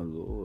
あの